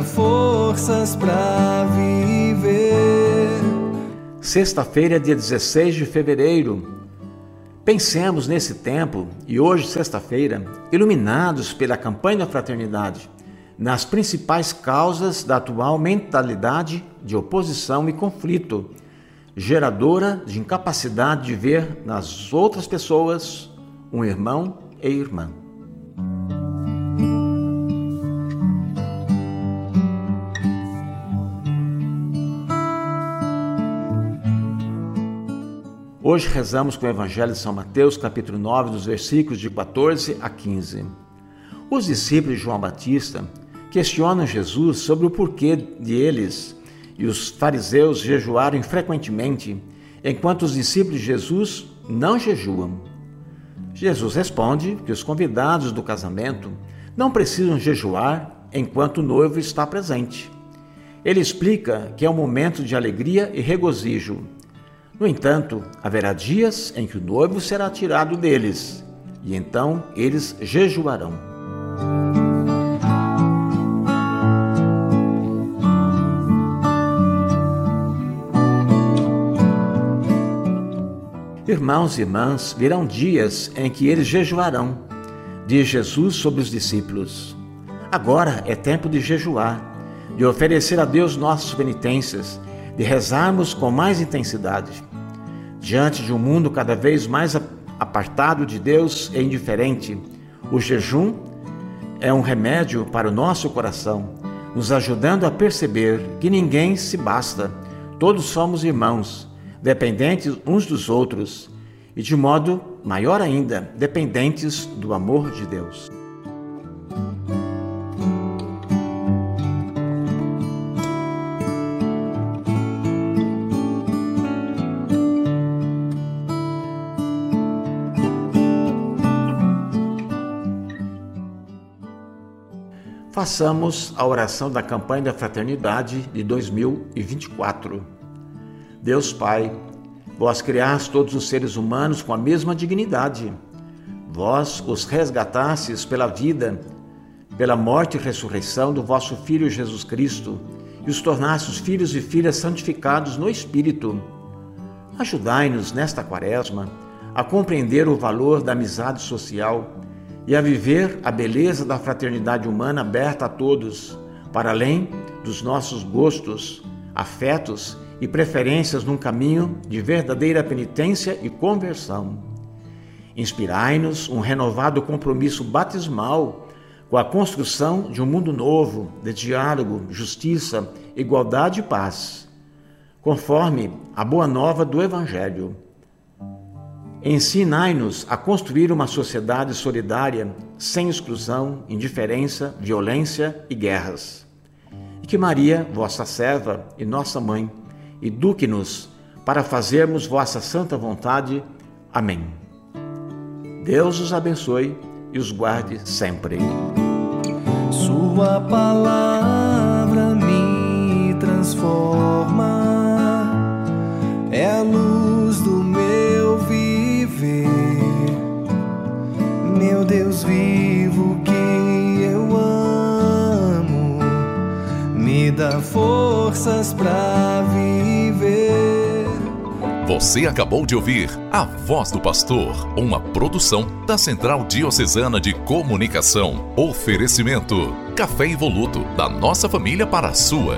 Forças para viver. Sexta-feira, dia 16 de fevereiro. Pensemos nesse tempo e hoje, sexta-feira, iluminados pela campanha da fraternidade, nas principais causas da atual mentalidade de oposição e conflito, geradora de incapacidade de ver nas outras pessoas um irmão e irmã. Hoje rezamos com o Evangelho de São Mateus, capítulo 9, dos versículos de 14 a 15. Os discípulos de João Batista questionam Jesus sobre o porquê de eles e os fariseus jejuarem frequentemente, enquanto os discípulos de Jesus não jejuam. Jesus responde que os convidados do casamento não precisam jejuar enquanto o noivo está presente. Ele explica que é um momento de alegria e regozijo no entanto, haverá dias em que o noivo será tirado deles, e então eles jejuarão. Irmãos e irmãs, virão dias em que eles jejuarão, diz Jesus sobre os discípulos. Agora é tempo de jejuar, de oferecer a Deus nossas penitências de rezarmos com mais intensidade. Diante de um mundo cada vez mais apartado de Deus e indiferente, o jejum é um remédio para o nosso coração, nos ajudando a perceber que ninguém se basta, todos somos irmãos, dependentes uns dos outros e, de modo maior ainda, dependentes do amor de Deus. Façamos a oração da campanha da fraternidade de 2024. Deus Pai, vós criaste todos os seres humanos com a mesma dignidade. Vós os resgatastes pela vida, pela morte e ressurreição do vosso Filho Jesus Cristo e os tornastes filhos e filhas santificados no Espírito. Ajudai-nos nesta quaresma a compreender o valor da amizade social e a viver a beleza da fraternidade humana aberta a todos, para além dos nossos gostos, afetos e preferências num caminho de verdadeira penitência e conversão. Inspirai-nos um renovado compromisso batismal com a construção de um mundo novo de diálogo, justiça, igualdade e paz, conforme a boa nova do Evangelho. Ensinai-nos a construir uma sociedade solidária, sem exclusão, indiferença, violência e guerras. E que Maria, vossa serva e nossa mãe, eduque-nos para fazermos vossa santa vontade. Amém. Deus os abençoe e os guarde sempre. Sua palavra Deus vivo que eu amo, me dá forças para viver. Você acabou de ouvir A Voz do Pastor, uma produção da Central Diocesana de Comunicação. Oferecimento: Café Evoluto, da nossa família para a sua.